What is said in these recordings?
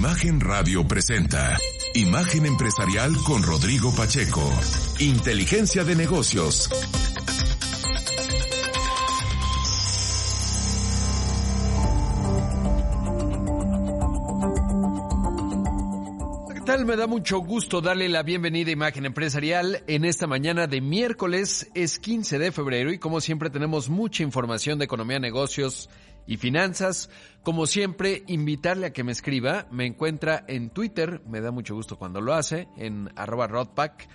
Imagen Radio presenta Imagen Empresarial con Rodrigo Pacheco. Inteligencia de negocios. ¿Qué tal? Me da mucho gusto darle la bienvenida a Imagen Empresarial en esta mañana de miércoles, es 15 de febrero y como siempre tenemos mucha información de economía, negocios y finanzas. Como siempre, invitarle a que me escriba. Me encuentra en Twitter, me da mucho gusto cuando lo hace, en arroba rodpack.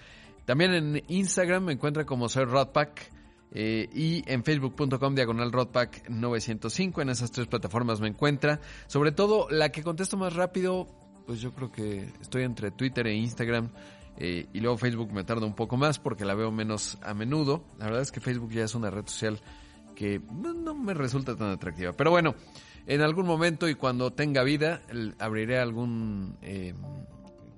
También en Instagram me encuentra como soy rodpack. Eh, y en facebook.com diagonal rodpack 905. En esas tres plataformas me encuentra. Sobre todo la que contesto más rápido, pues yo creo que estoy entre Twitter e Instagram. Eh, y luego Facebook me tarda un poco más porque la veo menos a menudo. La verdad es que Facebook ya es una red social que no me resulta tan atractiva. Pero bueno, en algún momento y cuando tenga vida abriré algún eh,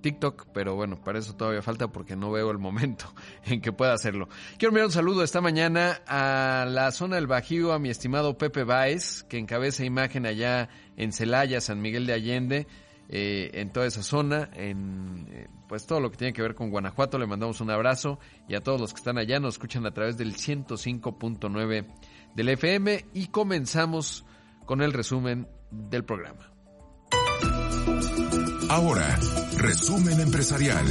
TikTok, pero bueno, para eso todavía falta porque no veo el momento en que pueda hacerlo. Quiero enviar un saludo esta mañana a la zona del Bajío, a mi estimado Pepe Baez, que encabeza imagen allá en Celaya, San Miguel de Allende. Eh, en toda esa zona, en eh, pues todo lo que tiene que ver con Guanajuato, le mandamos un abrazo y a todos los que están allá nos escuchan a través del 105.9 del FM y comenzamos con el resumen del programa. Ahora, resumen empresarial.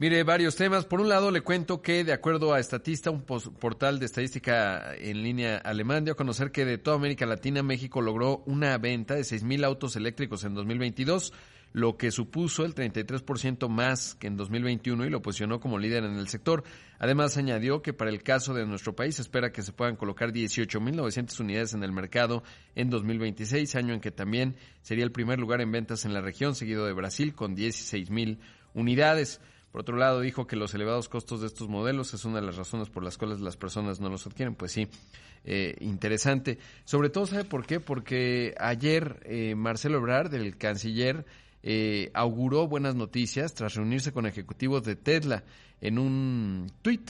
Mire, varios temas. Por un lado, le cuento que, de acuerdo a Estatista, un portal de estadística en línea alemán, dio a conocer que de toda América Latina, México logró una venta de 6.000 autos eléctricos en 2022 lo que supuso el 33% más que en 2021 y lo posicionó como líder en el sector. Además, añadió que para el caso de nuestro país espera que se puedan colocar 18.900 unidades en el mercado en 2026, año en que también sería el primer lugar en ventas en la región, seguido de Brasil con 16.000 unidades. Por otro lado, dijo que los elevados costos de estos modelos es una de las razones por las cuales las personas no los adquieren. Pues sí, eh, interesante. Sobre todo, ¿sabe por qué? Porque ayer eh, Marcelo Ebrard, el canciller, eh, auguró buenas noticias tras reunirse con ejecutivos de Tesla en un tweet.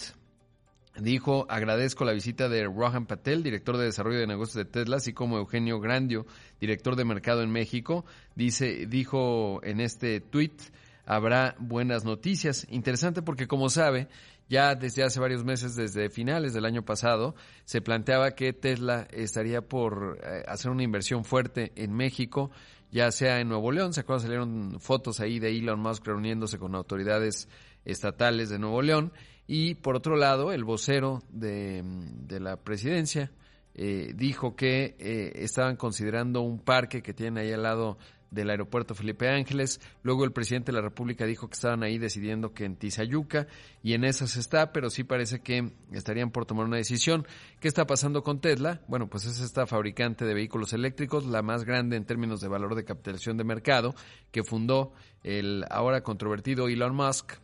Dijo, agradezco la visita de Rohan Patel, director de desarrollo de negocios de Tesla, así como Eugenio Grandio, director de mercado en México. Dice, dijo en este tweet, habrá buenas noticias. Interesante porque, como sabe, ya desde hace varios meses, desde finales del año pasado, se planteaba que Tesla estaría por eh, hacer una inversión fuerte en México ya sea en Nuevo León, se acuerdan, salieron fotos ahí de Elon Musk reuniéndose con autoridades estatales de Nuevo León, y por otro lado, el vocero de, la presidencia eh, dijo que eh, estaban considerando un parque que tienen ahí al lado del aeropuerto Felipe Ángeles. Luego el presidente de la República dijo que estaban ahí decidiendo que en Tizayuca y en esas está, pero sí parece que estarían por tomar una decisión. ¿Qué está pasando con Tesla? Bueno, pues es esta fabricante de vehículos eléctricos, la más grande en términos de valor de capitalización de mercado, que fundó el ahora controvertido Elon Musk.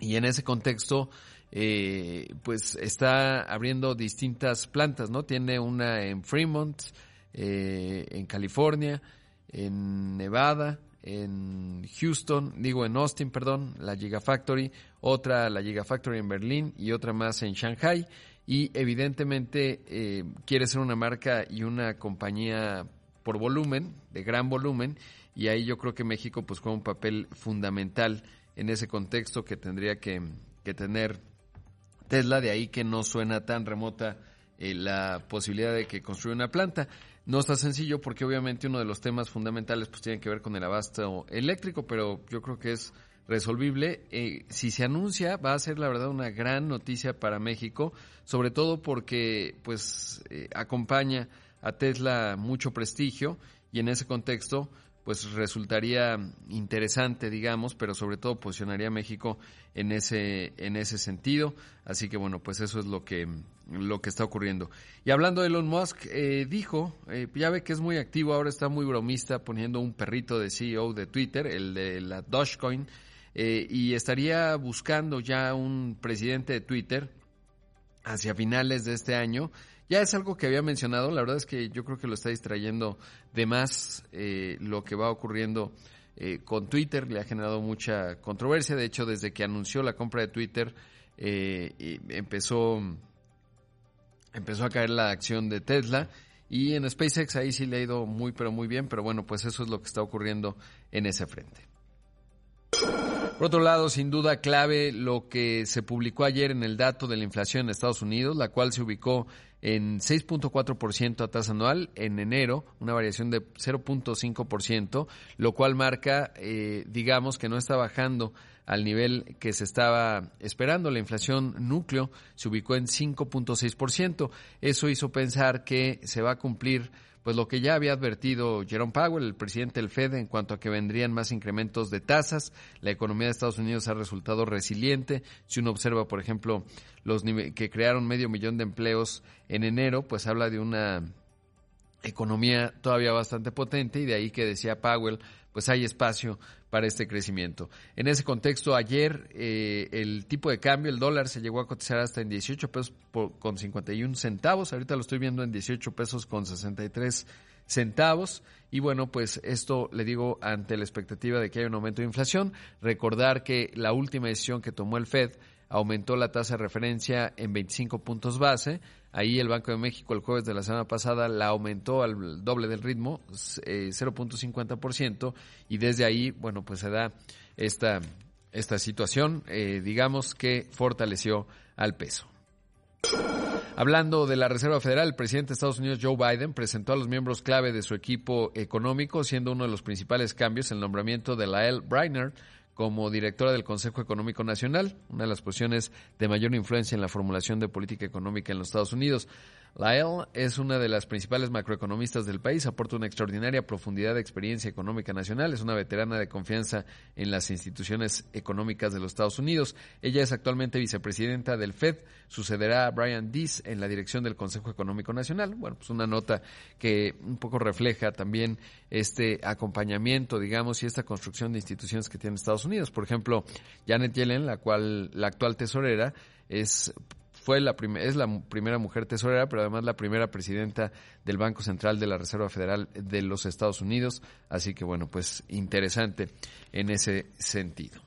Y en ese contexto, eh, pues está abriendo distintas plantas, ¿no? Tiene una en Fremont, eh, en California, en Nevada, en Houston, digo en Austin, perdón, la Gigafactory, otra la Gigafactory en Berlín y otra más en Shanghai. Y evidentemente eh, quiere ser una marca y una compañía por volumen, de gran volumen, y ahí yo creo que México pues juega un papel fundamental en ese contexto que tendría que, que tener Tesla, de ahí que no suena tan remota eh, la posibilidad de que construya una planta. No está sencillo porque obviamente uno de los temas fundamentales pues tiene que ver con el abasto eléctrico, pero yo creo que es resolvible. Eh, si se anuncia, va a ser la verdad una gran noticia para México, sobre todo porque pues eh, acompaña a Tesla mucho prestigio y en ese contexto pues resultaría interesante, digamos, pero sobre todo posicionaría a México en ese, en ese sentido. Así que bueno, pues eso es lo que, lo que está ocurriendo. Y hablando de Elon Musk, eh, dijo, eh, ya ve que es muy activo, ahora está muy bromista poniendo un perrito de CEO de Twitter, el de la Dogecoin, eh, y estaría buscando ya un presidente de Twitter hacia finales de este año ya es algo que había mencionado, la verdad es que yo creo que lo está distrayendo de más eh, lo que va ocurriendo eh, con Twitter, le ha generado mucha controversia, de hecho desde que anunció la compra de Twitter eh, empezó, empezó a caer la acción de Tesla y en SpaceX ahí sí le ha ido muy pero muy bien, pero bueno, pues eso es lo que está ocurriendo en ese frente. Por otro lado, sin duda clave lo que se publicó ayer en el dato de la inflación en Estados Unidos, la cual se ubicó en 6.4% a tasa anual en enero, una variación de 0.5%, lo cual marca, eh, digamos, que no está bajando al nivel que se estaba esperando. La inflación núcleo se ubicó en 5.6%. Eso hizo pensar que se va a cumplir pues lo que ya había advertido Jerome Powell, el presidente del Fed, en cuanto a que vendrían más incrementos de tasas. La economía de Estados Unidos ha resultado resiliente. Si uno observa, por ejemplo, los que crearon medio millón de empleos en enero, pues habla de una economía todavía bastante potente y de ahí que decía Powell, pues hay espacio para este crecimiento. En ese contexto, ayer eh, el tipo de cambio, el dólar, se llegó a cotizar hasta en 18 pesos con 51 centavos. Ahorita lo estoy viendo en 18 pesos con 63 centavos. Y bueno, pues esto le digo ante la expectativa de que haya un aumento de inflación. Recordar que la última decisión que tomó el Fed aumentó la tasa de referencia en 25 puntos base. Ahí el Banco de México el jueves de la semana pasada la aumentó al doble del ritmo, 0.50%, eh, y desde ahí, bueno, pues se da esta, esta situación, eh, digamos que fortaleció al peso. Hablando de la Reserva Federal, el presidente de Estados Unidos, Joe Biden, presentó a los miembros clave de su equipo económico, siendo uno de los principales cambios el nombramiento de Lael Brainerd como directora del Consejo Económico Nacional, una de las posiciones de mayor influencia en la formulación de política económica en los Estados Unidos. Lael es una de las principales macroeconomistas del país, aporta una extraordinaria profundidad de experiencia económica nacional, es una veterana de confianza en las instituciones económicas de los Estados Unidos. Ella es actualmente vicepresidenta del FED, sucederá a Brian Dees en la dirección del Consejo Económico Nacional. Bueno, pues una nota que un poco refleja también este acompañamiento, digamos, y esta construcción de instituciones que tiene Estados Unidos. Por ejemplo, Janet Yellen, la cual la actual tesorera, es fue la es la primera mujer tesorera, pero además la primera presidenta del Banco Central de la Reserva Federal de los Estados Unidos. Así que bueno, pues interesante en ese sentido.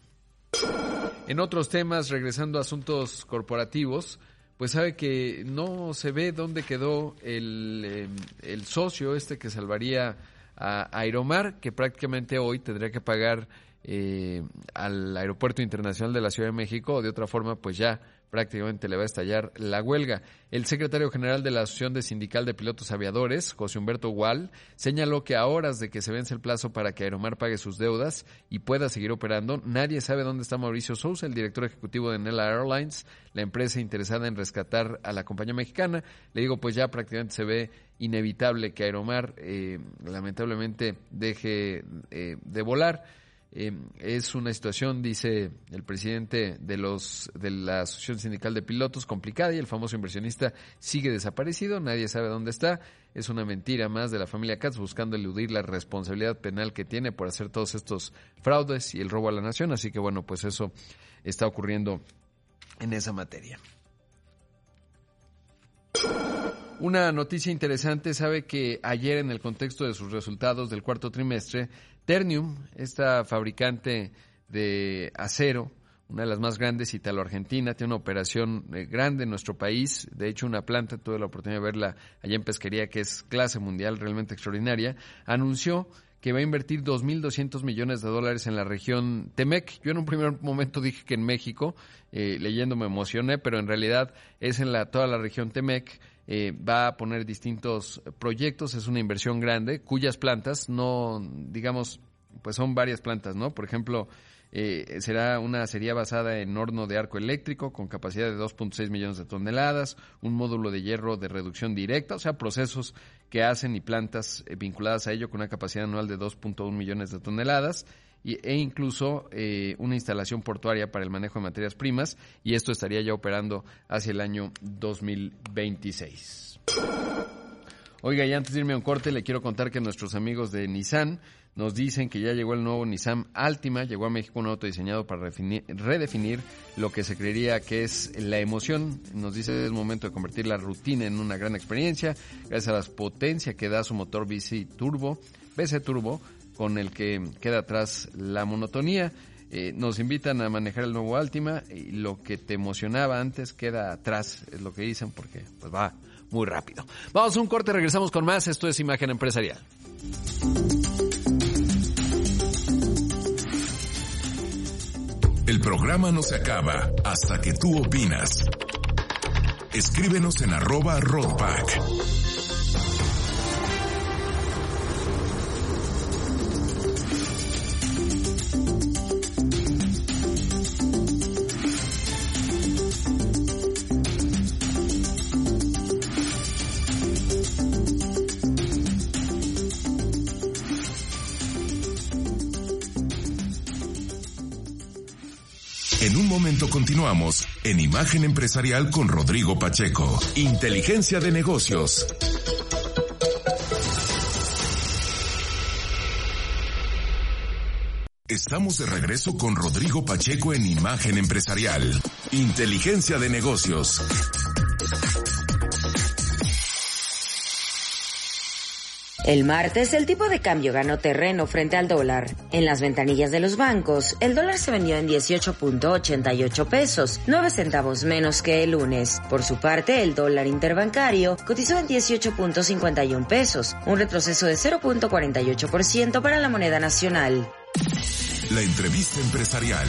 En otros temas, regresando a asuntos corporativos, pues sabe que no se ve dónde quedó el, em, el socio este que salvaría a Aeromar, que prácticamente hoy tendría que pagar eh, al Aeropuerto Internacional de la Ciudad de México, o de otra forma, pues ya prácticamente le va a estallar la huelga. El secretario general de la Asociación de Sindical de Pilotos Aviadores, José Humberto Gual, señaló que a horas de que se vence el plazo para que Aeromar pague sus deudas y pueda seguir operando, nadie sabe dónde está Mauricio Sousa, el director ejecutivo de Nela Airlines, la empresa interesada en rescatar a la compañía mexicana. Le digo, pues ya prácticamente se ve inevitable que Aeromar eh, lamentablemente deje eh, de volar. Eh, es una situación, dice el presidente de los de la Asociación Sindical de Pilotos, complicada y el famoso inversionista sigue desaparecido, nadie sabe dónde está. Es una mentira más de la familia Katz buscando eludir la responsabilidad penal que tiene por hacer todos estos fraudes y el robo a la nación. Así que bueno, pues eso está ocurriendo en esa materia. Una noticia interesante, sabe que ayer en el contexto de sus resultados del cuarto trimestre, Ternium, esta fabricante de acero, una de las más grandes italo-argentina, tiene una operación eh, grande en nuestro país, de hecho una planta, tuve la oportunidad de verla allá en Pesquería, que es clase mundial, realmente extraordinaria, anunció que va a invertir 2.200 millones de dólares en la región Temec. Yo en un primer momento dije que en México, eh, leyendo me emocioné, pero en realidad es en la, toda la región Temec eh, va a poner distintos proyectos, es una inversión grande, cuyas plantas no, digamos, pues son varias plantas, ¿no? Por ejemplo, Eh, será una serie basada en horno de arco eléctrico con capacidad de 2.6 millones de toneladas, un módulo de hierro de reducción directa, o sea, procesos que hacen y plantas eh, vinculadas a ello con una capacidad anual de 2.1 millones de toneladas e incluso eh, una instalación portuaria para el manejo de materias primas y esto estaría ya operando hacia el año 2026. Oiga, y antes de irme a un corte, le quiero contar que nuestros amigos de Nissan nos dicen que ya llegó el nuevo Nissan Altima, llegó a México un auto diseñado para redefinir lo que se creería que es la emoción. Nos dice es momento de convertir la rutina en una gran experiencia, gracias a la potencia que da su motor BC Turbo, BC Turbo, con el que queda atrás la monotonía. Eh, nos invitan a manejar el nuevo Altima y lo que te emocionaba antes queda atrás, es lo que dicen, porque pues va muy rápido. Vamos a un corte, regresamos con más. Esto es Imagen Empresarial. El programa no se acaba hasta que tú opinas. Escríbenos en arroba roadback. Continuamos en Imagen Empresarial con Rodrigo Pacheco. Inteligencia de negocios. Estamos de regreso con Rodrigo Pacheco en Imagen Empresarial. Inteligencia de negocios. El martes el tipo de cambio ganó terreno frente al dólar. En las ventanillas de los bancos, el dólar se vendió en 18.88 pesos, 9 centavos menos que el lunes. Por su parte, el dólar interbancario cotizó en 18.51 pesos, un retroceso de 0.48% para la moneda nacional. La entrevista empresarial.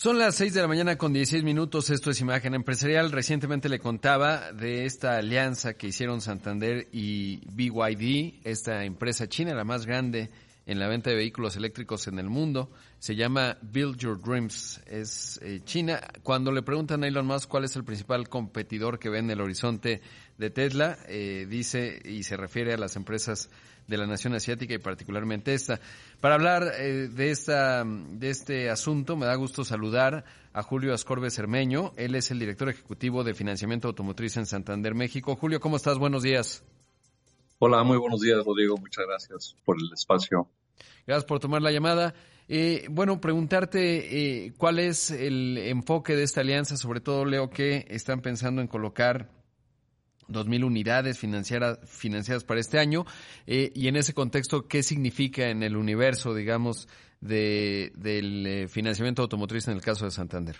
Son las 6 de la mañana con 16 minutos, esto es Imagen Empresarial. Recientemente le contaba de esta alianza que hicieron Santander y BYD, esta empresa china, la más grande en la venta de vehículos eléctricos en el mundo. Se llama Build Your Dreams, es eh, China. Cuando le preguntan a Elon Musk cuál es el principal competidor que ve en el horizonte de Tesla, eh, dice y se refiere a las empresas de la nación asiática y particularmente esta. Para hablar eh, de, esta, de este asunto, me da gusto saludar a Julio Ascorbe Cermeño. Él es el director ejecutivo de financiamiento automotriz en Santander, México. Julio, ¿cómo estás? Buenos días. Hola, muy buenos días, Rodrigo. Muchas gracias por el espacio. Gracias por tomar la llamada. Eh, bueno, preguntarte eh, cuál es el enfoque de esta alianza, sobre todo leo que están pensando en colocar 2.000 unidades financiadas para este año. Eh, y en ese contexto, ¿qué significa en el universo, digamos, de, del eh, financiamiento automotriz en el caso de Santander?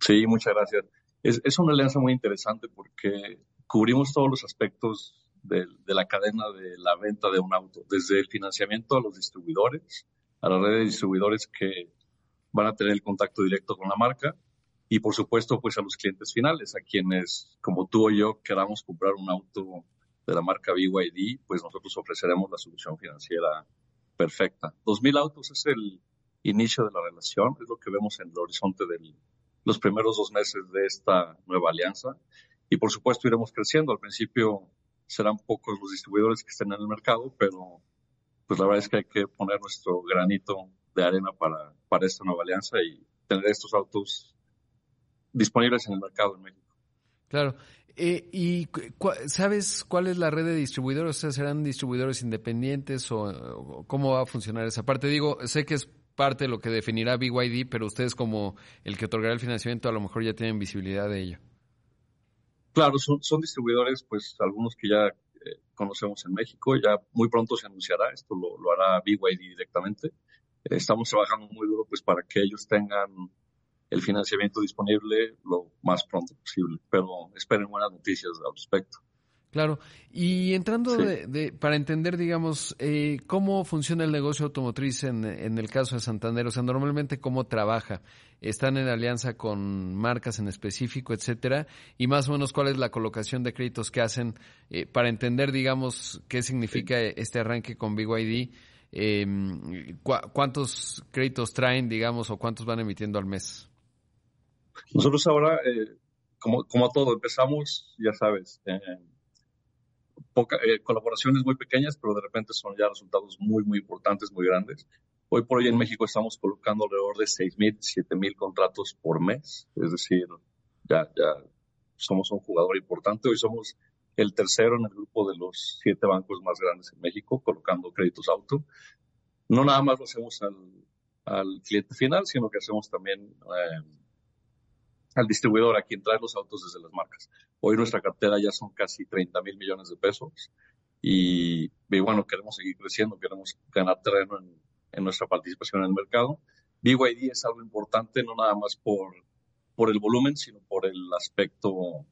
Sí, muchas gracias. Es, es una alianza muy interesante porque cubrimos todos los aspectos de, de, la cadena de la venta de un auto, desde el financiamiento a los distribuidores, a la red de distribuidores que van a tener el contacto directo con la marca, y por supuesto pues a los clientes finales, a quienes como tú o yo queramos comprar un auto de la marca BYD, pues nosotros ofreceremos la solución financiera perfecta. 2.000 autos es el inicio de la relación, es lo que vemos en el horizonte de los primeros dos meses de esta nueva alianza y por supuesto iremos creciendo. Al principio serán pocos los distribuidores que estén en el mercado, pero pues la verdad es que hay que poner nuestro granito de arena para, para esta nueva alianza y tener estos autos disponibles en el mercado en México. Claro. Eh, ¿Y sabes cuál es la red de distribuidores? O sea, ¿serán distribuidores independientes o, cómo va a funcionar esa parte? Digo, sé que es parte de lo que definirá BYD, pero ustedes como el que otorgará el financiamiento a lo mejor ya tienen visibilidad de ello. Claro, son, son distribuidores, pues algunos que ya eh, conocemos en México, ya muy pronto se anunciará, esto lo, lo hará BYD directamente. Eh, estamos trabajando muy duro pues para que ellos tengan el financiamiento disponible lo más pronto posible. Pero esperen buenas noticias al respecto. Claro, y entrando de, para entender, digamos, eh, cómo funciona el negocio automotriz en, en, el caso de Santander, o sea, normalmente cómo trabaja, están en alianza con marcas en específico, etcétera, y más o menos cuál es la colocación de créditos que hacen eh, para entender, digamos, qué significa este arranque con BYD, eh, cuántos créditos traen, digamos, o cuántos van emitiendo al mes. Nosotros ahora, eh, como, como todo, empezamos, ya sabes, eh, colaboraciones muy pequeñas, pero de repente son ya resultados muy, muy importantes, muy grandes. Hoy por hoy en México estamos colocando alrededor de 6.000, 7.000 contratos por mes, es decir, ya, ya somos un jugador importante. Hoy somos el tercero en el grupo de los siete bancos más grandes en México, colocando créditos auto. No nada más lo hacemos al, al cliente final, sino que hacemos también eh, al distribuidor, a quien trae los autos desde las marcas. Hoy nuestra cartera ya son casi 30 mil millones de pesos y, bueno, queremos seguir creciendo, queremos ganar terreno en, nuestra participación en el mercado. BYD es algo importante no nada más por, por el volumen, sino por el aspecto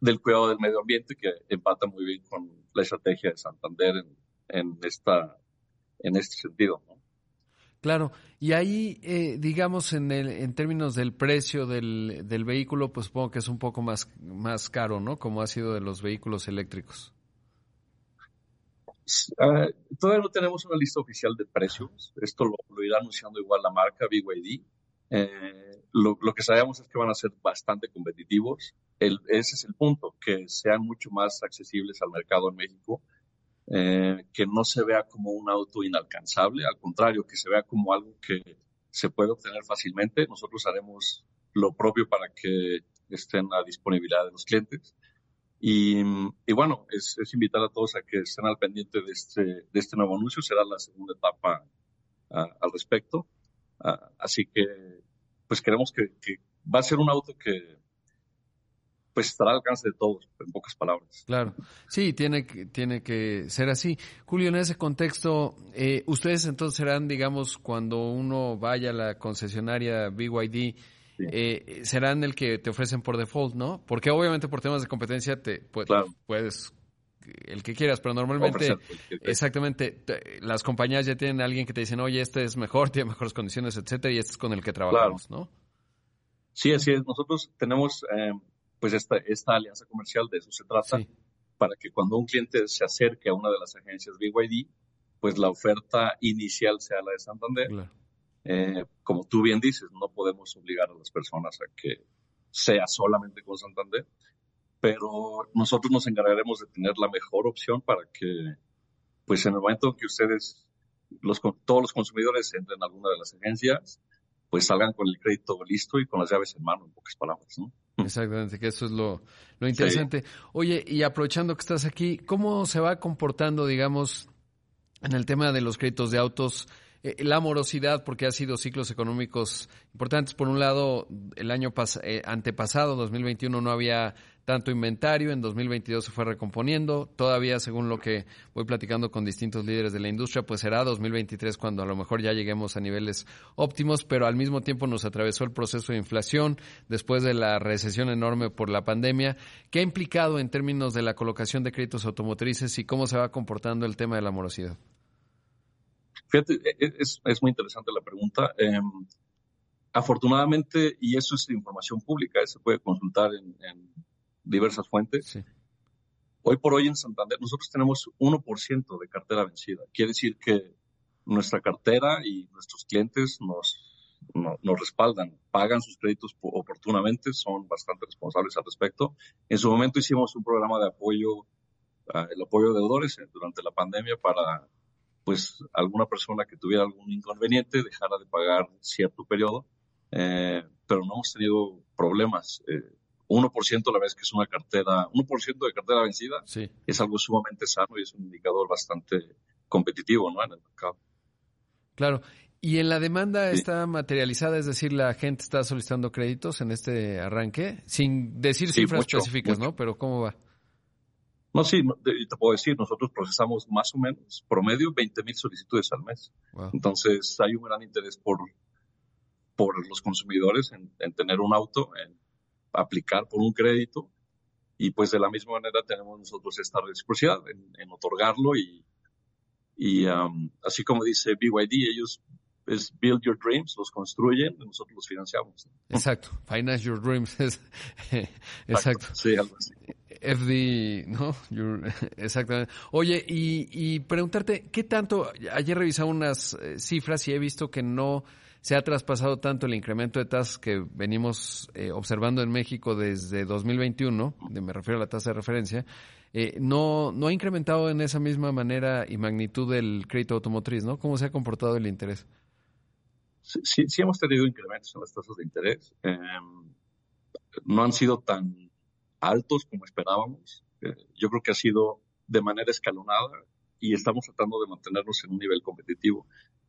del cuidado del medio ambiente que empata muy bien con la estrategia de Santander en, en, esta, en este sentido. ¿no? Claro, y ahí, eh, digamos, en, el, en términos del precio del, vehículo, pues supongo que es un poco más, más caro, ¿no? Como ha sido de los vehículos eléctricos. Uh, todavía no tenemos una lista oficial de precios. Esto lo, lo irá anunciando igual la marca BYD. Eh, lo, lo, que sabemos es que van a ser bastante competitivos. El, ese es el punto, que sean mucho más accesibles al mercado en México eh, que no se vea como un auto inalcanzable, al contrario, que se vea como algo que se puede obtener fácilmente. Nosotros haremos lo propio para que estén a disponibilidad de los clientes. Y, y bueno, es, es, invitar a todos a que estén al pendiente de este, de este nuevo anuncio. Será la segunda etapa al respecto. así que, pues queremos que, que va a ser un auto que, pues estará al alcance de todos, en pocas palabras. Claro, sí, tiene que, tiene que ser así. Julio, en ese contexto, eh, ustedes entonces serán, digamos, cuando uno vaya a la concesionaria BYD, eh, serán el que te ofrecen por default, ¿no? Porque obviamente por temas de competencia te puedes el que quieras, pero normalmente, exactamente, las compañías ya tienen a alguien que te dicen, oye, este es mejor, tiene mejores condiciones, etcétera, y este es con el que trabajamos, ¿no? Sí, así es. Nosotros tenemos eh, pues esta, esta alianza comercial de eso se trata, para que cuando un cliente se acerque a una de las agencias BYD, pues la oferta inicial sea la de Santander. Eh, como tú bien dices, no podemos obligar a las personas a que sea solamente con Santander, pero nosotros nos encargaremos de tener la mejor opción para que, pues en el momento que ustedes, los, todos los consumidores entren a alguna de las agencias, pues salgan con el crédito listo y con las llaves en mano, en pocas palabras, ¿no? Exactamente, que eso es lo, lo interesante. Oye, y aprovechando que estás aquí, ¿cómo se va comportando, digamos, en el tema de los créditos de autos? Eh, la morosidad, porque ha sido ciclos económicos importantes. Por un lado, el año eh, antepasado, 2021, no había tanto inventario, en 2022 se fue recomponiendo, todavía según lo que voy platicando con distintos líderes de la industria, pues será 2023 cuando a lo mejor ya lleguemos a niveles óptimos, pero al mismo tiempo nos atravesó el proceso de inflación después de la recesión enorme por la pandemia. ¿Qué ha implicado en términos de la colocación de créditos automotrices y cómo se va comportando el tema de la morosidad? Fíjate, e, e, es, es muy interesante la pregunta. Em, afortunadamente, y eso es información pública, se puede consultar en, en diversas fuentes. Hoy por hoy en Santander nosotros tenemos 1% de cartera vencida. Quiere decir que nuestra cartera y nuestros clientes nos, nos respaldan, pagan sus créditos oportunamente, son bastante responsables al respecto. En su momento hicimos un programa de apoyo, ah, el apoyo de deudores eh, durante la pandemia para pues alguna persona que tuviera algún inconveniente dejara de pagar cierto periodo, eh, pero no hemos tenido problemas. Eh, 1% a la vez que es una cartera, 1% de cartera vencida, sí. es algo sumamente sano y es un indicador bastante competitivo ¿no? en el mercado. Claro. ¿Y en la demanda está materializada? Es decir, la gente está solicitando créditos en este arranque, sin decir cifras específicas, ¿no? Pero ¿cómo va? No, sí, te puedo decir, nosotros procesamos más o menos promedio 20 mil solicitudes al mes. Entonces hay un gran interés por, por los consumidores en, en tener un auto, en aplicar por un crédito y pues de la misma manera tenemos nosotros esta reciprocidad en, otorgarlo y, y um, así como dice BYD, ellos es build your dreams, los construyen, nosotros los financiamos. Exacto, finance your dreams. exacto. Sí, algo así. FD, ¿no? exactamente. Oye, y, y, preguntarte, ¿qué tanto? Ayer revisaba unas eh, cifras y he visto que no se ha traspasado tanto el incremento de tasas que venimos eh, observando en México desde 2021, me refiero a la tasa de referencia, eh, no, no ha incrementado en esa misma manera y magnitud el crédito automotriz, ¿no? ¿Cómo se ha comportado el interés? Sí, sí, hemos tenido incrementos en las tasas de interés. Em, no han sido tan altos como esperábamos. Eh, yo creo que ha sido de manera escalonada y estamos tratando de mantenernos en un nivel competitivo.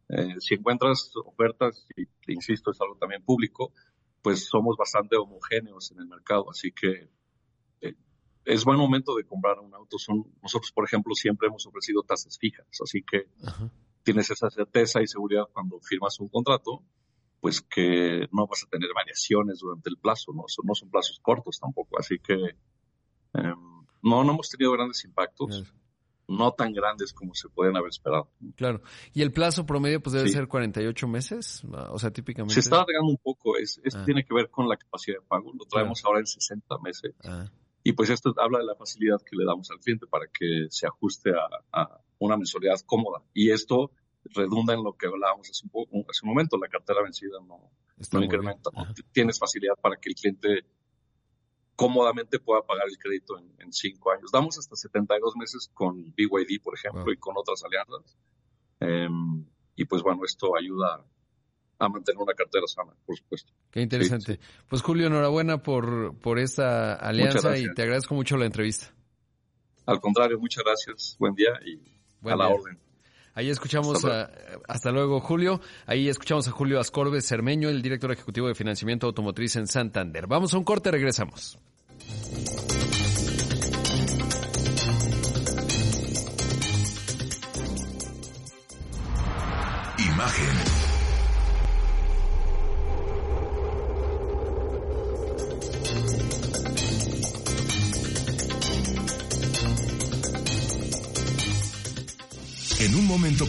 Eh, si encuentras ofertas, y insisto, es algo también público, pues somos bastante homogéneos en el mercado, así que eh, es buen momento de comprar un auto. Son, nosotros, por ejemplo, siempre hemos ofrecido tasas fijas, así que tienes esa certeza y seguridad cuando firmas un contrato, pues que no vas a tener variaciones durante el plazo, no son, no son plazos cortos tampoco, así que em, no, no hemos tenido grandes impactos no tan grandes como se pueden haber esperado. Claro. ¿Y el plazo promedio pues debe ser 48 meses? O sea, típicamente. Se está alargando un poco. Es, esto ah. tiene que ver con la capacidad de pago. Lo traemos ahora en 60 meses. Ah. Y pues esto habla de la facilidad que le damos al cliente para que se ajuste a, una mensualidad cómoda. Y esto redunda en lo que hablábamos hace un, poco, hace un momento. La cartera vencida no, no incrementa. Tienes facilidad para que el cliente cómodamente pueda pagar el crédito en, cinco años. Damos hasta 72 meses con BYD, por ejemplo, y con otras alianzas. Em, y pues bueno, esto ayuda a mantener una cartera sana, por supuesto. Qué interesante. Pues Julio, enhorabuena por, por esta alianza y te agradezco mucho la entrevista. Al contrario, muchas gracias. Buen día y a la orden. Ahí escuchamos, hasta luego. Julio. Ahí escuchamos a Julio Ascorbes Cermeño, el director ejecutivo de financiamiento automotriz en Santander. Vamos a un corte, regresamos.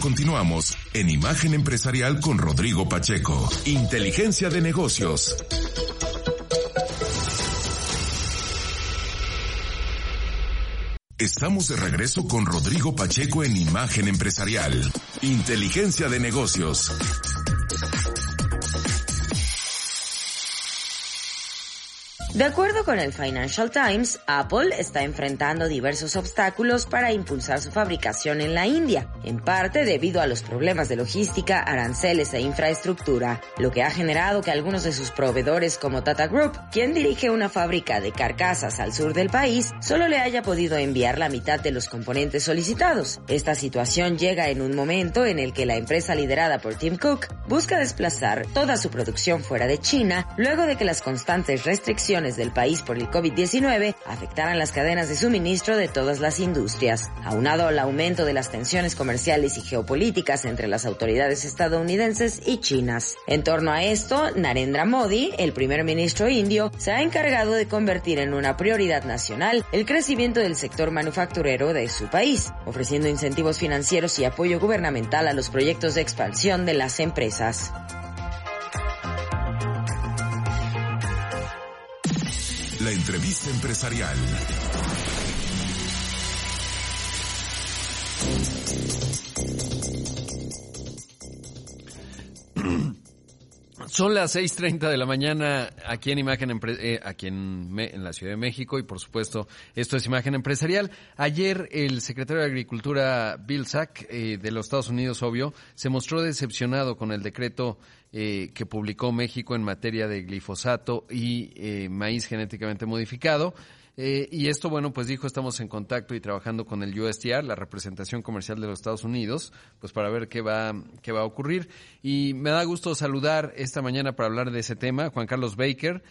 Continuamos en Imagen Empresarial con Rodrigo Pacheco. Inteligencia de negocios. Estamos de regreso con Rodrigo Pacheco en Imagen Empresarial. Inteligencia de negocios. De acuerdo con el Financial Times, Apple está enfrentando diversos obstáculos para impulsar su fabricación en la India, en parte debido a los problemas de logística, aranceles e infraestructura, lo que ha generado que algunos de sus proveedores como Tata Group, quien dirige una fábrica de carcasas al sur del país, solo le haya podido enviar la mitad de los componentes solicitados. Esta situación llega en un momento en el que la empresa liderada por Tim Cook busca desplazar toda su producción fuera de China luego de que las constantes restricciones del país por el COVID-19 afectarán las cadenas de suministro de todas las industrias. Aunado al aumento de las tensiones comerciales y geopolíticas entre las autoridades estadounidenses y chinas. En torno a esto, Narendra Modi, el primer ministro indio, se ha encargado de convertir en una prioridad nacional el crecimiento del sector manufacturero de su país, ofreciendo incentivos financieros y apoyo gubernamental a los proyectos de expansión de las empresas. La entrevista empresarial. Son las 6.30 de la mañana aquí en Imagen eh, aquí en, la Ciudad de México y por supuesto esto es Imagen Empresarial. Ayer el secretario de Agricultura Bill Sack eh, de los Estados Unidos, obvio, se mostró decepcionado con el decreto eh, que publicó México en materia de glifosato y eh, maíz genéticamente modificado. Eh, y esto, bueno, pues dijo, estamos en contacto y trabajando con el USDR, la representación comercial de los Estados Unidos, pues para ver qué va, qué va a ocurrir. Y me da gusto saludar esta mañana para hablar de ese tema, Juan Carlos Baker,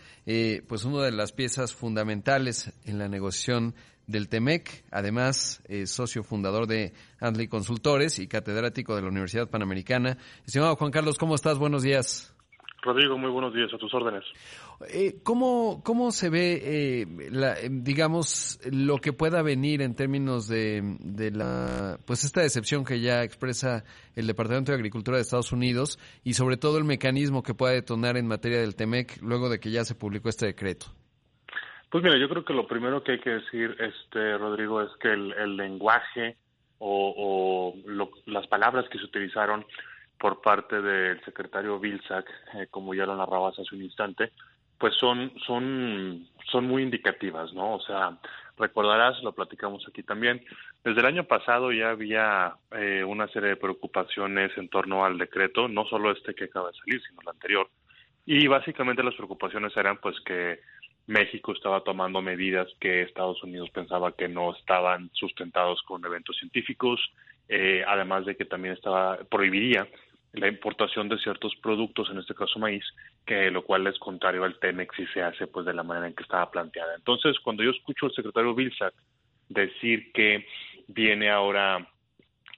pues una de las piezas fundamentales en la negociación del TEMEC, además socio fundador de Andley Consultores y catedrático de la Universidad Panamericana. Estimado Juan Carlos, ¿cómo estás? Buenos días. Rodrigo, muy buenos días, a tus órdenes. Eh, ¿cómo, ¿Cómo se ve, eh, la, digamos, lo que pueda venir en términos de, de, la, pues esta decepción que ya expresa el Departamento de Agricultura de Estados Unidos y sobre todo el mecanismo que pueda detonar en materia del TEMEC luego de que ya se publicó este decreto? Pues mira, yo creo que lo primero que hay que decir, este Rodrigo, es que el, lenguaje o, las palabras que se utilizaron por parte del secretario Vilsack, eh, como ya lo narrabas hace un instante, pues son, son, son muy indicativas, ¿no? O sea, recordarás, lo platicamos aquí también, desde el año pasado ya había eh, una serie de preocupaciones en torno al decreto, no solo este que acaba de salir, sino el anterior, y básicamente las preocupaciones eran pues que México estaba tomando medidas que Estados Unidos pensaba que no estaban sustentados con eventos científicos, eh, además de que también estaba prohibiría la importación de ciertos productos, en este caso maíz, que lo cual es contrario al TEMEX y se hace pues de la manera en que estaba planteada. Entonces, cuando yo escucho al secretario Vilsack decir que viene ahora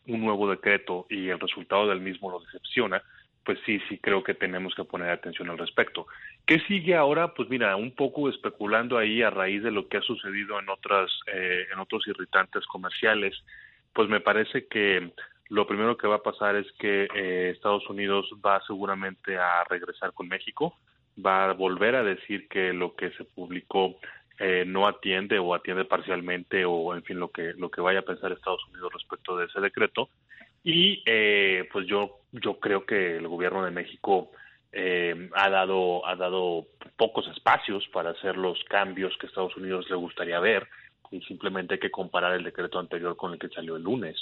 un nuevo decreto y el resultado del mismo lo decepciona, pues sí, sí creo que tenemos que poner atención al respecto. ¿Qué sigue ahora? Pues mira, un poco especulando ahí a raíz de lo que ha sucedido en otras, eh, en otros irritantes comerciales, pues me parece que lo primero que va a pasar es que eh, Estados Unidos va seguramente a regresar con México, va a volver a decir que lo que se publicó eh, no atiende o atiende parcialmente o en fin lo que lo que vaya a pensar Estados Unidos respecto de ese decreto y eh, pues yo yo creo que el gobierno de México ha dado ha dado pocos espacios para hacer los cambios que Estados Unidos le gustaría ver y simplemente hay que comparar el decreto anterior con el que salió el lunes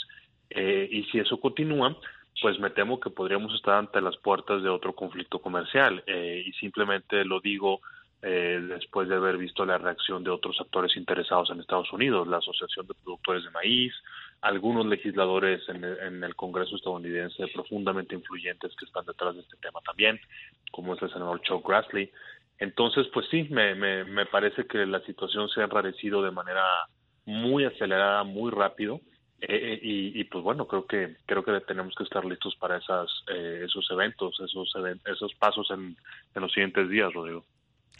eh, y si eso continúa, pues me temo que podríamos estar ante las puertas de otro conflicto comercial. Eh, y simplemente lo digo eh, después de haber visto la reacción de otros actores interesados en Estados Unidos, la Asociación de Productores de Maíz, algunos legisladores en el, Congreso estadounidense profundamente influyentes que están detrás de este tema también, como es el senador Chuck Grassley. Entonces, pues sí, me, me, me parece que la situación se ha enrarecido de manera muy acelerada, muy rápido eh, y, pues bueno, creo que creo que tenemos que estar listos para esas, eh, esos eventos, esos esos pasos en, en los siguientes días, Rodrigo.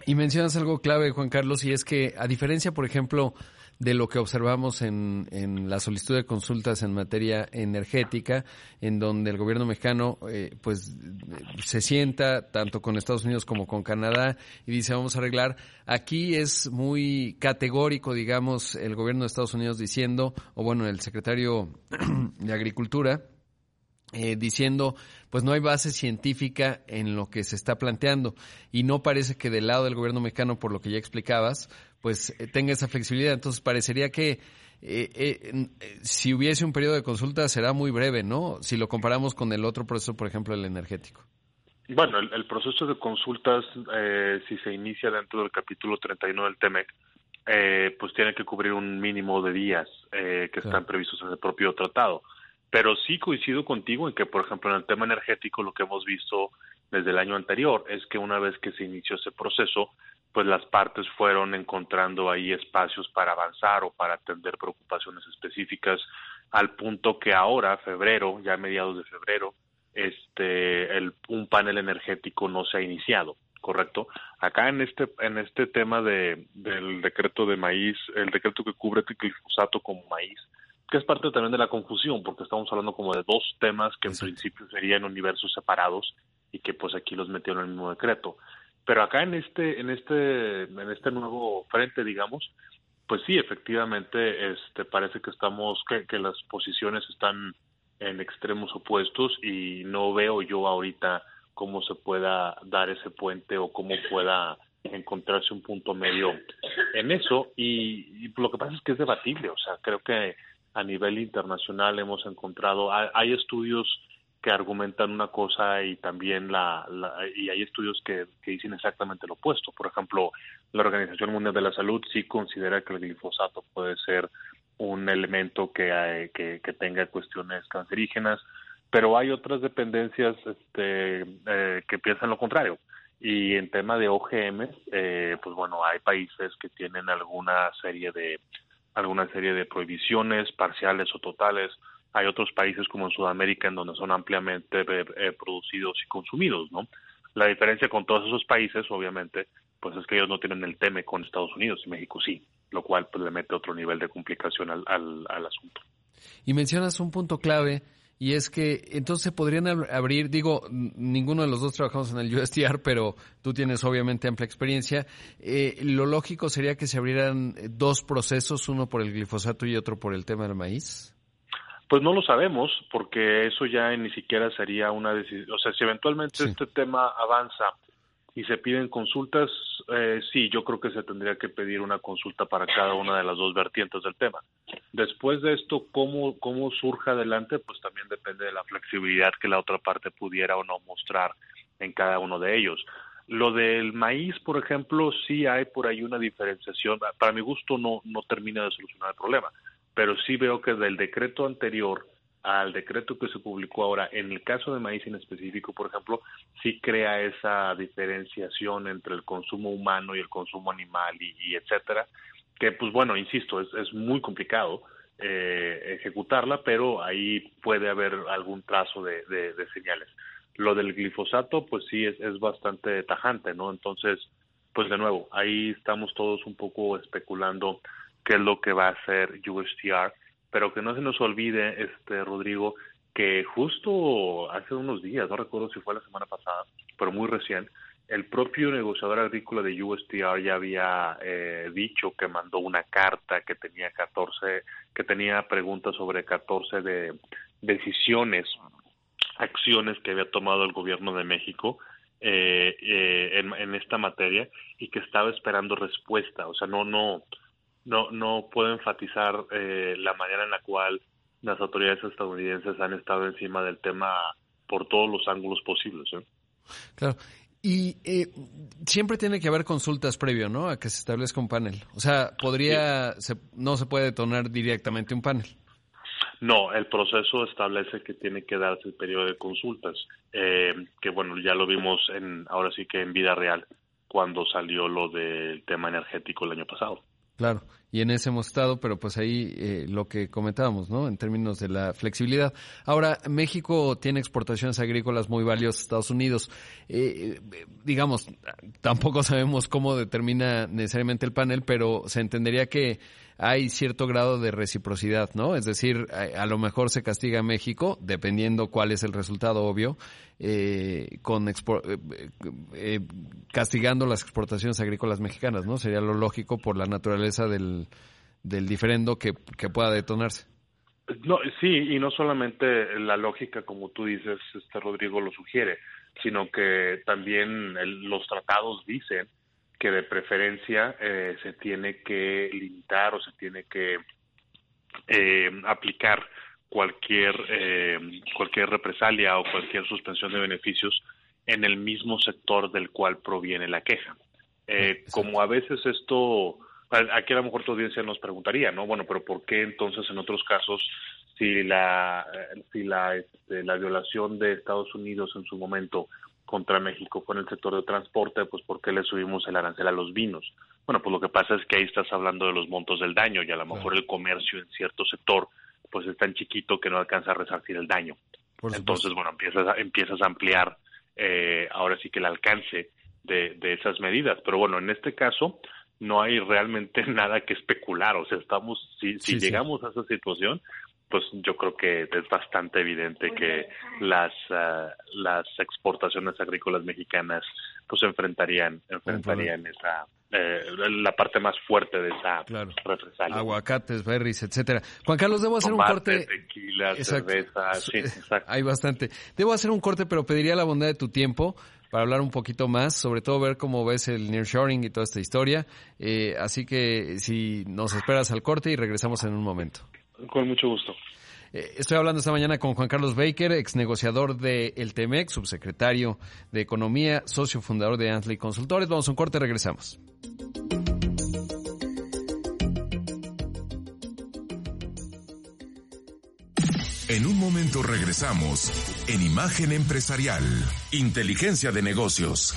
Y mencionas algo clave, Juan Carlos, y es que a diferencia, por ejemplo, de lo que observamos en, en la solicitud de consultas en materia energética, en donde el gobierno mexicano eh, pues se sienta tanto con Estados Unidos como con Canadá y dice vamos a arreglar. Aquí es muy categórico, digamos, el gobierno de Estados Unidos diciendo, o bueno, el secretario de Agricultura, eh, diciendo, pues no hay base científica en lo que se está planteando y no parece que del lado del gobierno mexicano, por lo que ya explicabas, pues eh, tenga esa flexibilidad. Entonces parecería que eh, si hubiese un periodo de consulta será muy breve, ¿no? Si lo comparamos con el otro proceso, por ejemplo, el energético. Bueno, el, proceso de consultas, si se inicia dentro del capítulo 31 del TEMEC, pues tiene que cubrir un mínimo de días que están previstos en el propio tratado. Pero sí coincido contigo en que, por ejemplo, en el tema energético lo que hemos visto desde el año anterior es que una vez que se inició ese proceso, pues las partes fueron encontrando ahí espacios para avanzar o para atender preocupaciones específicas al punto que ahora, febrero, ya a mediados de febrero, este, el, un panel energético no se ha iniciado, correcto. Acá en este en este tema de del decreto de maíz, el decreto que cubre el glifosato como maíz, que es parte también de la confusión, porque estamos hablando como de dos temas que en principio serían universos separados y que pues aquí los metieron en el mismo decreto. Pero acá en este, en este, en este nuevo frente, digamos, pues sí, efectivamente, este, parece que estamos, que, que las posiciones están en extremos opuestos y no veo yo ahorita cómo se pueda dar ese puente o cómo pueda encontrarse un punto medio en eso. Y, y, lo que pasa es que es debatible, o sea, creo que a nivel internacional hemos encontrado, hay, estudios que argumentan una cosa y también la, y hay estudios que, dicen exactamente lo opuesto. Por ejemplo, la Organización Mundial de la Salud sí considera que el glifosato puede ser un elemento que, eh, que, tenga cuestiones cancerígenas, pero hay otras dependencias este, eh, que piensan lo contrario. Y en tema de OGM, eh, pues bueno, hay países que tienen alguna serie de alguna serie de prohibiciones parciales o totales. Hay otros países como en Sudamérica en donde son ampliamente eh, eh, producidos y consumidos, ¿no? La diferencia con todos esos países, obviamente, pues es que ellos no tienen el teme con Estados Unidos y México sí, lo cual pues le mete otro nivel de complicación al, al, al asunto. Y mencionas un punto clave y es que entonces podrían abrir, digo, ninguno de los dos trabajamos en el USTR, pero tú tienes obviamente amplia experiencia. Eh, lo lógico sería que se abrieran dos procesos, uno por el glifosato y otro por el tema del maíz. Pues no lo sabemos, porque eso ya ni siquiera sería una decisión. O sea, si eventualmente este tema avanza y se piden consultas, eh, sí, yo creo que se tendría que pedir una consulta para cada una de las dos vertientes del tema. Después de esto, cómo, cómo surja adelante, pues también depende de la flexibilidad que la otra parte pudiera o no mostrar en cada uno de ellos. Lo del maíz, por ejemplo, sí hay por ahí una diferenciación. Para mi gusto no, no termina de solucionar el problema, pero sí veo que del decreto anterior al decreto que se publicó ahora, en el caso de maíz en específico, por ejemplo, sí crea esa diferenciación entre el consumo humano y el consumo animal y, etcétera, que pues bueno, insisto, es, es muy complicado eh, ejecutarla, pero ahí puede haber algún trazo de, de, señales. Lo del glifosato, pues sí, es, es bastante tajante, ¿no? Entonces, pues de nuevo, ahí estamos todos un poco especulando qué es lo que va a hacer USTR pero que no se nos olvide, este Rodrigo, que justo hace unos días, no recuerdo si fue la semana pasada, pero muy recién, el propio negociador agrícola de USTR ya había eh, dicho que mandó una carta que tenía 14, que tenía preguntas sobre 14 de decisiones, acciones que había tomado el gobierno de México eh, eh, en, en, esta materia y que estaba esperando respuesta. O sea, no, no, no, no puedo enfatizar eh, la manera en la cual las autoridades estadounidenses han estado encima del tema por todos los ángulos posibles. ¿eh? Claro. Y eh, siempre tiene que haber consultas previo, ¿no? A que se establezca un panel. O sea, podría, no se puede detonar directamente un panel. No, el proceso establece que tiene que darse el periodo de consultas, que bueno, ya lo vimos en, ahora sí que en vida real, cuando salió lo del tema energético el año pasado. Claro, y en ese hemos estado, pero pues ahí eh, lo que comentábamos, ¿no? En términos de la flexibilidad. Ahora, México tiene exportaciones agrícolas muy valiosas a Estados Unidos. Eh, digamos, tampoco sabemos cómo determina necesariamente el panel, pero se entendería que hay cierto grado de reciprocidad, ¿no? Es decir, a, lo mejor se castiga a México, dependiendo cuál es el resultado obvio, eh, con eh, eh, castigando las exportaciones agrícolas mexicanas, ¿no? Sería lo lógico por la naturaleza del, del diferendo que, que pueda detonarse. No, sí, y no solamente la lógica, como tú dices, este Rodrigo lo sugiere, sino que también los tratados dicen que de preferencia eh, se tiene que limitar o se tiene que eh, aplicar cualquier eh, cualquier represalia o cualquier suspensión de beneficios en el mismo sector del cual proviene la queja. como a veces esto, aquí a lo mejor tu audiencia nos preguntaría, ¿no? Bueno, pero ¿por qué entonces en otros casos si la si la este, la violación de Estados Unidos en su momento contra México con el sector de transporte, pues ¿por qué le subimos el arancel a los vinos? Bueno, pues lo que pasa es que ahí estás hablando de los montos del daño y a lo mejor el comercio en cierto sector pues es tan chiquito que no alcanza a resarcir el daño. Entonces, bueno, empiezas a, empiezas a ampliar eh, ahora sí que el alcance de, de esas medidas. Pero bueno, en este caso no hay realmente nada que especular. O sea, estamos, si, si llegamos a esa situación, pues yo creo que es bastante evidente que las ah, las exportaciones agrícolas mexicanas pues enfrentarían enfrentarían esa eh, la parte más fuerte de esa claro. represalia. Aguacates, berries, etcétera. Juan Carlos, debo hacer un corte. Tequila, cerveza, sí, exacto. Hay bastante. Debo hacer un corte, pero pediría la bondad de tu tiempo para hablar un poquito más, sobre todo ver cómo ves el nearshoring y toda esta historia. Eh, así que si nos esperas al corte y regresamos en un momento. Con mucho gusto. Eh, estoy hablando esta mañana con Juan Carlos Baker, ex negociador de El Temex, subsecretario de Economía, socio fundador de Antley Consultores. Vamos a un corte, regresamos. En un momento regresamos en Imagen Empresarial, Inteligencia de Negocios.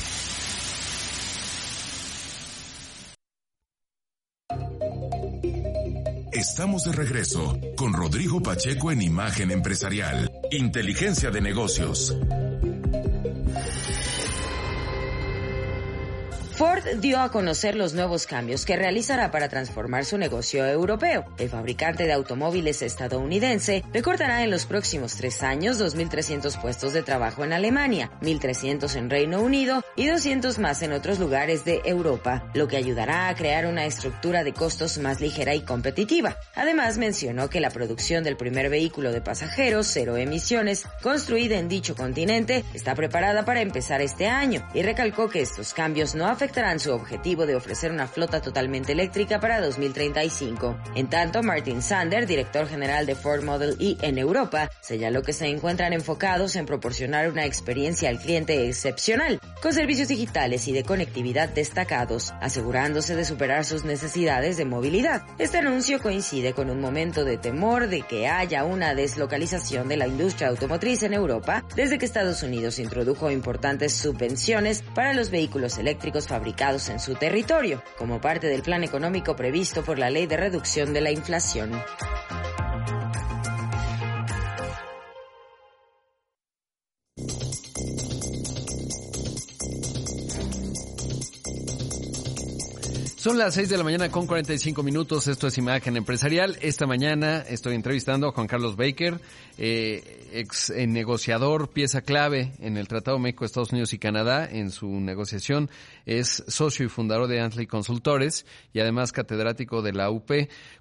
Estamos de regreso con Rodrigo Pacheco en Imagen Empresarial, Inteligencia de Negocios. Dio a conocer los nuevos cambios que realizará para transformar su negocio europeo. El fabricante de automóviles estadounidense recortará en los próximos tres años 2.300 puestos de trabajo en Alemania, 1.300 en Reino Unido y 200 más en otros lugares de Europa, lo que ayudará a crear una estructura de costos más ligera y competitiva. Además, mencionó que la producción del primer vehículo de pasajeros cero emisiones construida en dicho continente está preparada para empezar este año y recalcó que estos cambios no afectan su objetivo de ofrecer una flota totalmente eléctrica para 2035. En tanto, Martin Sander, director general de Ford Model E en Europa, señaló que se encuentran enfocados en proporcionar una experiencia al cliente excepcional, con servicios digitales y de conectividad destacados, asegurándose de superar sus necesidades de movilidad. Este anuncio coincide con un momento de temor de que haya una deslocalización de la industria automotriz en Europa desde que Estados Unidos introdujo importantes subvenciones para los vehículos eléctricos fabricados en su territorio, como parte del plan económico previsto por la Ley de Reducción de la Inflación. Son las 6 de la mañana con 45 minutos. Esto es Imagen Empresarial. Esta mañana estoy entrevistando a Juan Carlos Baker, eh, ex negociador, pieza clave en el Tratado México, Estados Unidos y Canadá en su negociación. Es socio y fundador de Antley Consultores y además catedrático de la UP.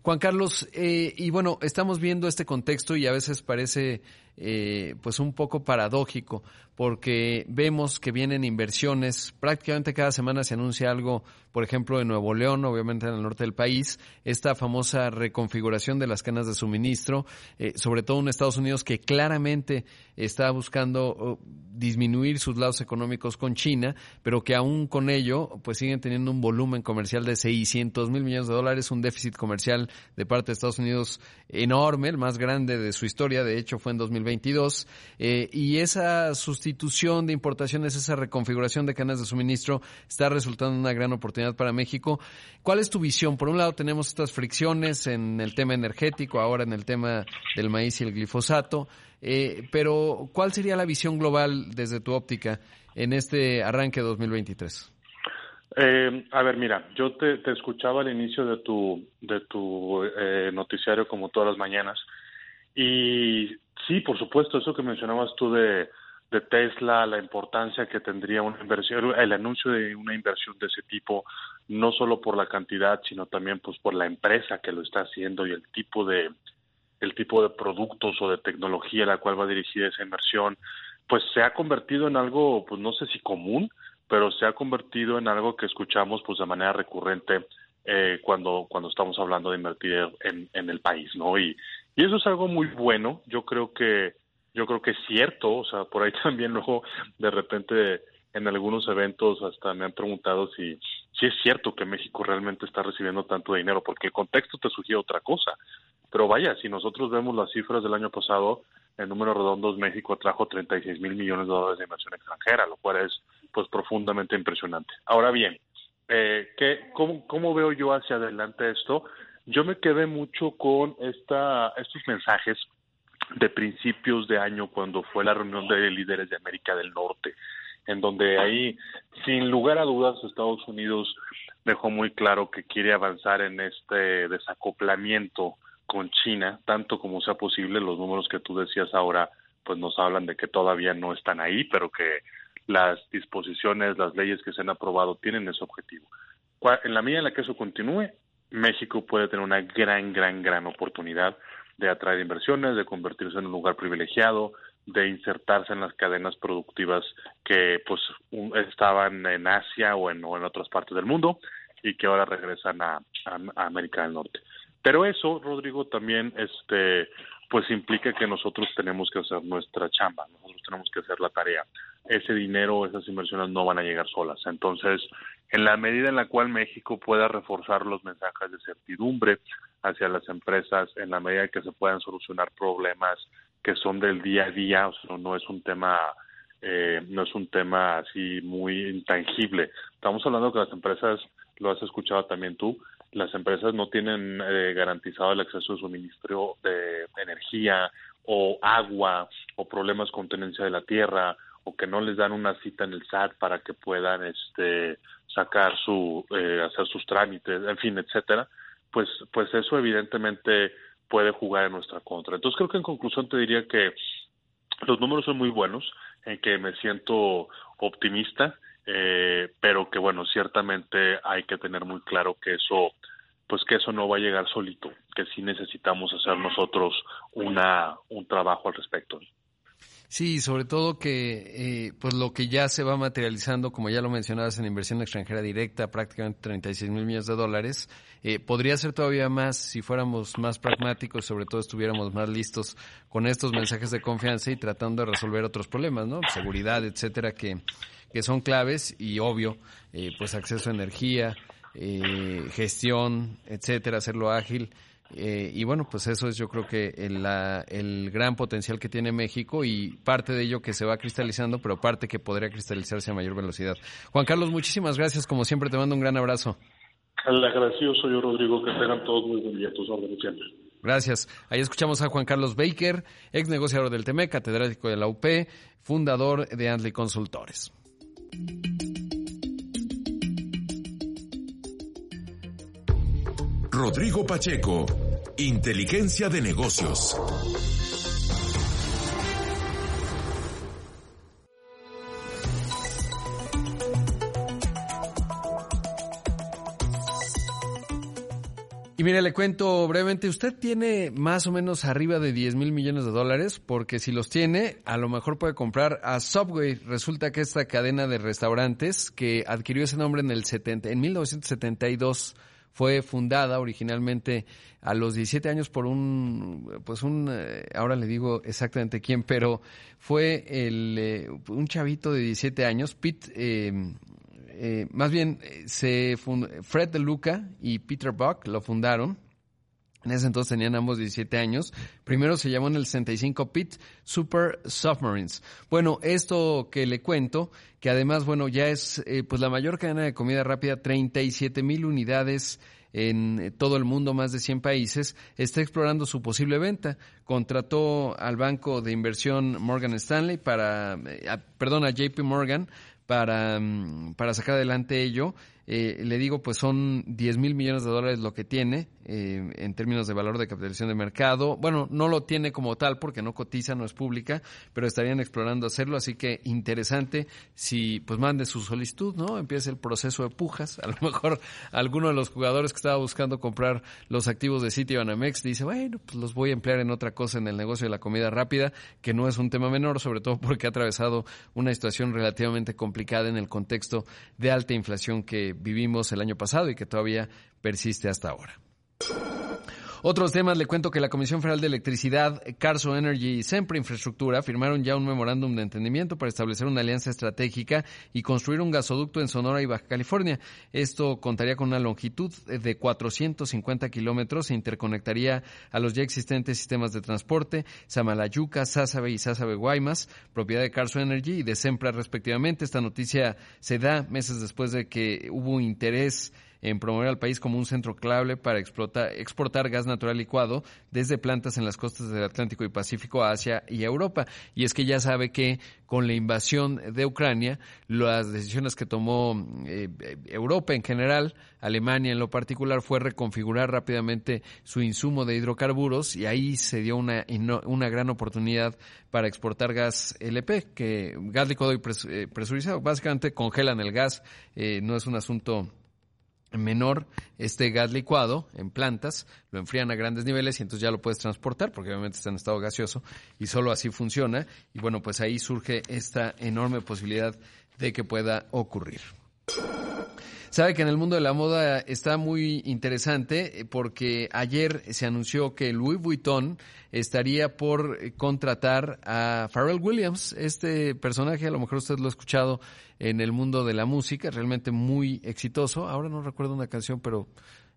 Juan Carlos, eh, y bueno, estamos viendo este contexto y a veces parece eh, pues un poco paradójico porque vemos que vienen inversiones, prácticamente cada semana se anuncia algo, por ejemplo, en Nuevo León, obviamente en el norte del país, esta famosa reconfiguración de las cadenas de suministro, eh, sobre todo en Estados Unidos que claramente está buscando oh, disminuir sus lados económicos con China, pero que aún con ello pues siguen teniendo un volumen comercial de 600 mil millones de dólares, un déficit comercial de parte de Estados Unidos enorme, el más grande de su historia, de hecho fue en 2022, eh, y esa sustitución de importaciones, esa reconfiguración de cadenas de suministro está resultando una gran oportunidad para México. ¿Cuál es tu visión? Por un lado tenemos estas fricciones en el tema energético, ahora en el tema del maíz y el glifosato, eh, pero ¿cuál sería la visión global desde tu óptica en este arranque 2023? Eh, a ver, mira, yo te, escuchaba al inicio de tu, de tu eh, noticiario como todas las mañanas y sí, por supuesto, eso que mencionabas tú de, Tesla, la importancia que tendría una inversión, el anuncio de una inversión de ese tipo, no solo por la cantidad, sino también pues por la empresa que lo está haciendo y el tipo de el tipo de productos o de tecnología a la cual va dirigida esa inversión, pues se ha convertido en algo, pues no sé si común, pero se ha convertido en algo que escuchamos pues de manera recurrente eh, cuando cuando estamos hablando de invertir en, en el país no y, y eso es algo muy bueno yo creo que yo creo que es cierto o sea por ahí también luego de repente en algunos eventos hasta me han preguntado si si es cierto que México realmente está recibiendo tanto dinero porque el contexto te sugiere otra cosa pero vaya si nosotros vemos las cifras del año pasado en números redondos México trajo 36 mil millones de dólares de inversión extranjera lo cual es pues profundamente impresionante. Ahora bien, eh, ¿qué, cómo, ¿cómo veo yo hacia adelante esto? Yo me quedé mucho con esta, estos mensajes de principios de año cuando fue la reunión de líderes de América del Norte, en donde ahí, sin lugar a dudas, Estados Unidos dejó muy claro que quiere avanzar en este desacoplamiento con China, tanto como sea posible. Los números que tú decías ahora, pues nos hablan de que todavía no están ahí, pero que las disposiciones, las leyes que se han aprobado tienen ese objetivo. En la medida en la que eso continúe, México puede tener una gran, gran, gran oportunidad de atraer inversiones, de convertirse en un lugar privilegiado, de insertarse en las cadenas productivas que pues estaban en Asia o en, o en otras partes del mundo y que ahora regresan a, a, América del Norte. Pero eso, Rodrigo, también este pues implica que nosotros tenemos que hacer nuestra chamba, nosotros tenemos que hacer la tarea ese dinero, esas inversiones no van a llegar solas. Entonces, en la medida en la cual México pueda reforzar los mensajes de certidumbre hacia las empresas, en la medida que se puedan solucionar problemas que son del día a día, no es un tema eh, no es un tema así muy intangible. Estamos hablando que las empresas, lo has escuchado también tú, las empresas no tienen eh, garantizado el acceso de suministro de energía o agua o problemas con tenencia de la tierra o que no les dan una cita en el SAT para que puedan este sacar su eh, hacer sus trámites en fin etcétera pues pues eso evidentemente puede jugar en nuestra contra entonces creo que en conclusión te diría que los números son muy buenos en que me siento optimista eh, pero que bueno ciertamente hay que tener muy claro que eso pues que eso no va a llegar solito, que sí necesitamos hacer nosotros una un trabajo al respecto. Sí, sobre todo que eh, pues lo que ya se va materializando, como ya lo mencionabas, en inversión extranjera directa, prácticamente 36 mil millones de dólares, eh, podría ser todavía más si fuéramos más pragmáticos, sobre todo estuviéramos más listos con estos mensajes de confianza y tratando de resolver otros problemas, ¿no? Seguridad, etcétera, que, que son claves y obvio, eh, pues acceso a energía, eh, gestión, etcétera, hacerlo ágil. Eh, y bueno, pues eso es yo creo que el, el, gran potencial que tiene México y parte de ello que se va cristalizando, pero parte que podría cristalizarse a mayor velocidad. Juan Carlos, muchísimas gracias. Como siempre, te mando un gran abrazo. El agradecido soy yo, Rodrigo. Que tengan todos muy buen día. Tus órdenes siempre. Gracias. Ahí escuchamos a Juan Carlos Baker, ex negociador del TEMEC, catedrático de la UP, fundador de Antley Consultores. Rodrigo Pacheco, Inteligencia de Negocios. Y mire, le cuento brevemente, usted tiene más o menos arriba de 10 mil millones de dólares, porque si los tiene, a lo mejor puede comprar a Subway. Resulta que esta cadena de restaurantes que adquirió ese nombre en el 70, en 1972 fue fundada originalmente a los 17 años por un, pues un, eh, ahora le digo exactamente quién, pero fue el, eh, un chavito de 17 años, Pete, eh, más bien, se Fred De Luca y Peter Buck lo fundaron. En ese entonces tenían ambos 17 años. Primero se llamó en el 65 Pit Super Submarines. Bueno, esto que le cuento, que además, bueno, ya es pues la mayor cadena de comida rápida, 37 mil unidades en todo el mundo, más de 100 países, está explorando su posible venta. Contrató al banco de inversión Morgan Stanley para, eh, perdón, a JP Morgan para, mm, para sacar adelante ello eh, le digo, pues son 10 mil millones de dólares lo que tiene eh, en términos de valor de capitalización de mercado. Bueno, no lo tiene como tal porque no cotiza, no es pública, pero estarían explorando hacerlo, así que interesante si pues mande su solicitud, ¿no? Empieza el proceso de pujas. A lo mejor alguno de los jugadores que estaba buscando comprar los activos de City Banamex dice, bueno, pues los voy a emplear en otra cosa en el negocio de la comida rápida, que no es un tema menor, sobre todo porque ha atravesado una situación relativamente complicada en el contexto de alta inflación que vivimos el año pasado y que todavía persiste hasta ahora. Otros temas, le cuento que la Comisión Federal de Electricidad, Carso Energy y Sempre Infraestructura firmaron ya un memorándum de entendimiento para establecer una alianza estratégica y construir un gasoducto en Sonora y Baja California. Esto contaría con una longitud de 450 kilómetros e interconectaría a los ya existentes sistemas de transporte, Samalayuca, Sázabe y Sázabe Guaymas, propiedad de Carso Energy y de Sempra respectivamente. Esta noticia se da meses después de que hubo interés en promover al país como un centro clave para exportar gas natural licuado desde plantas en las costas del Atlántico y Pacífico a Asia y Europa. Y es que ya sabe que con la invasión de Ucrania, las decisiones que tomó eh, Europa en general, Alemania en lo particular, fue reconfigurar rápidamente su insumo de hidrocarburos y ahí se dio una, una gran oportunidad para exportar gas LP, que gas licuado y eh, presurizado. Básicamente congelan el gas, eh, no es un asunto menor este gas licuado en plantas, lo enfrían a grandes niveles y entonces ya lo puedes transportar porque obviamente está en estado gaseoso y solo así funciona y bueno pues ahí surge esta enorme posibilidad de que pueda ocurrir. Sabe que en el mundo de la moda está muy interesante eh, porque ayer se anunció que Louis Vuitton estaría por eh, contratar a Pharrell Williams, este personaje, a lo mejor usted lo ha escuchado en el mundo de la música, realmente muy exitoso. Ahora no recuerdo una canción, pero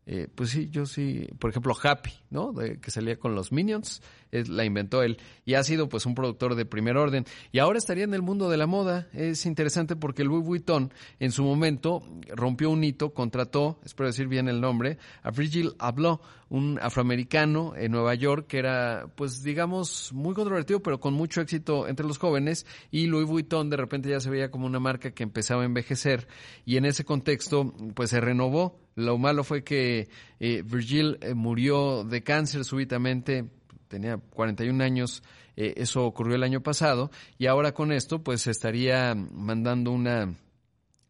eh, pues sí, yo sí, por ejemplo, Happy, ¿no? De, que salía con los Minions, la inventó él y ha sido pues un productor de primer orden. Y ahora estaría en el mundo de la moda. Es interesante porque Louis Vuitton en su momento rompió un hito, contrató, espero decir bien el nombre, a Virgil Abloh, un afroamericano en Nueva York que era, pues digamos, muy controvertido, pero con mucho éxito entre los jóvenes. Y Louis Vuitton de repente ya se veía como una marca que empezaba a envejecer. Y en ese contexto, pues se renovó. Lo malo fue que eh, Virgil eh, murió de cáncer súbitamente, tenía 41 años, eh, eso ocurrió el año pasado, y ahora con esto, pues estaría mandando una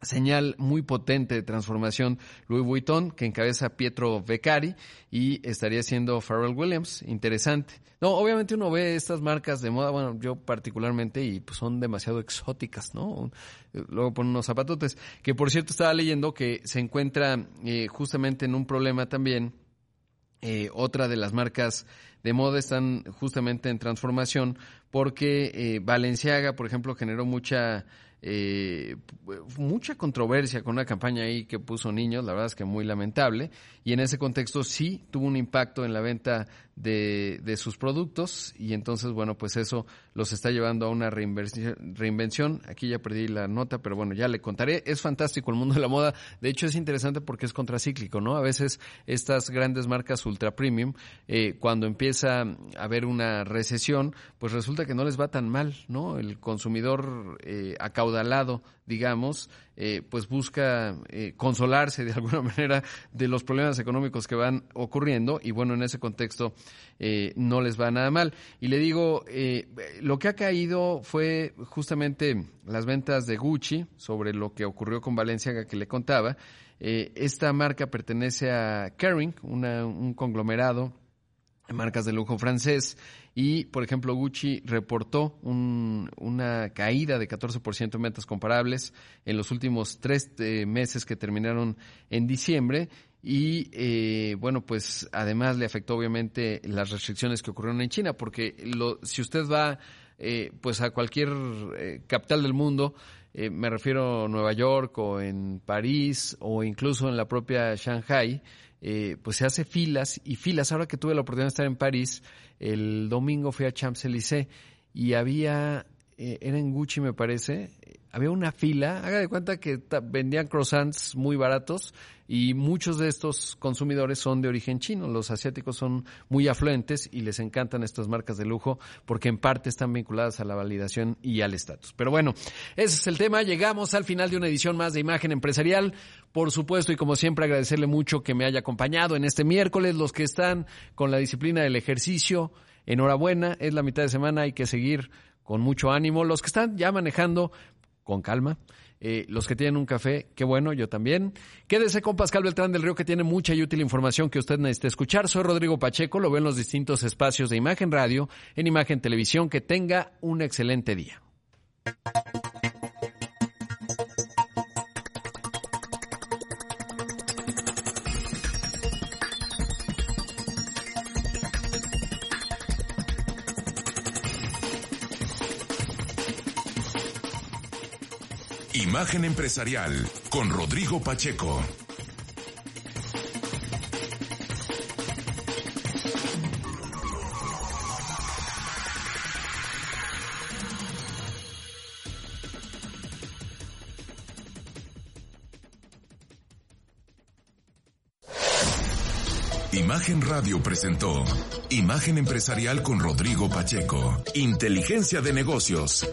señal muy potente de transformación Louis Vuitton, que encabeza Pietro Beccari, y estaría siendo Pharrell Williams. Interesante. No, obviamente uno ve estas marcas de moda, bueno, yo particularmente, y pues son demasiado exóticas, ¿no? Luego ponen unos zapatotes, que por cierto estaba leyendo que se encuentra eh, justamente en un problema también, eh, otra de las marcas de moda están justamente en transformación porque eh, Valenciaga, por ejemplo, generó mucha eh, mucha controversia con una campaña ahí que puso niños, la verdad es que muy lamentable, y en ese contexto sí tuvo un impacto en la venta de, sus productos y entonces, bueno, pues eso los está llevando a una reinvención. Aquí ya perdí la nota, pero bueno, ya le contaré. Es fantástico el mundo de la moda. De hecho, es interesante porque es contracíclico, ¿no? A veces estas grandes marcas ultra premium, eh, cuando empieza a haber una recesión, pues resulta que no les va tan mal, ¿no? El consumidor eh, acaudalado digamos, eh, pues busca eh, consolarse de alguna manera de los problemas económicos que van ocurriendo y bueno, en ese contexto eh, no les va nada mal. Y le digo, lo que ha caído fue justamente las ventas de Gucci sobre lo que ocurrió con Valenciaga que le contaba. esta marca pertenece a Kering, un conglomerado de marcas de lujo francés y, por ejemplo, Gucci reportó una caída de 14% en ventas comparables en los últimos tres eh, meses que terminaron en diciembre. Y eh, bueno, pues además le afectó obviamente las restricciones que ocurrieron en China, porque lo, si usted va eh, pues a cualquier capital del mundo, me refiero a Nueva York o en París o incluso en la propia Shanghai, eh, pues se hace filas y filas. Ahora que tuve la oportunidad de estar en París, el domingo fui a Champs-Élysées y había, eh, era en Gucci me parece, había una fila, haga de cuenta que vendían croissants muy baratos y muchos de estos consumidores son de origen chino. Los asiáticos son muy afluentes y les encantan estas marcas de lujo porque en parte están vinculadas a la validación y al estatus. Pero bueno, ese es el tema. Llegamos al final de una edición más de Imagen Empresarial. Por supuesto, y como siempre, agradecerle mucho que me haya acompañado en este miércoles. Los que están con la disciplina del ejercicio, enhorabuena. Es la mitad de semana, hay que seguir con mucho ánimo. Los que están ya manejando, con calma. Eh, los que tienen un café, qué bueno, yo también. Quédese con Pascal Beltrán del Río, que tiene mucha y útil información que usted necesita escuchar. Soy Rodrigo Pacheco, lo veo en los distintos espacios de Imagen Radio, en Imagen Televisión. Que tenga un excelente día. Imagen Empresarial con Rodrigo Pacheco. Imagen Radio presentó Imagen Empresarial con Rodrigo Pacheco. Inteligencia de negocios.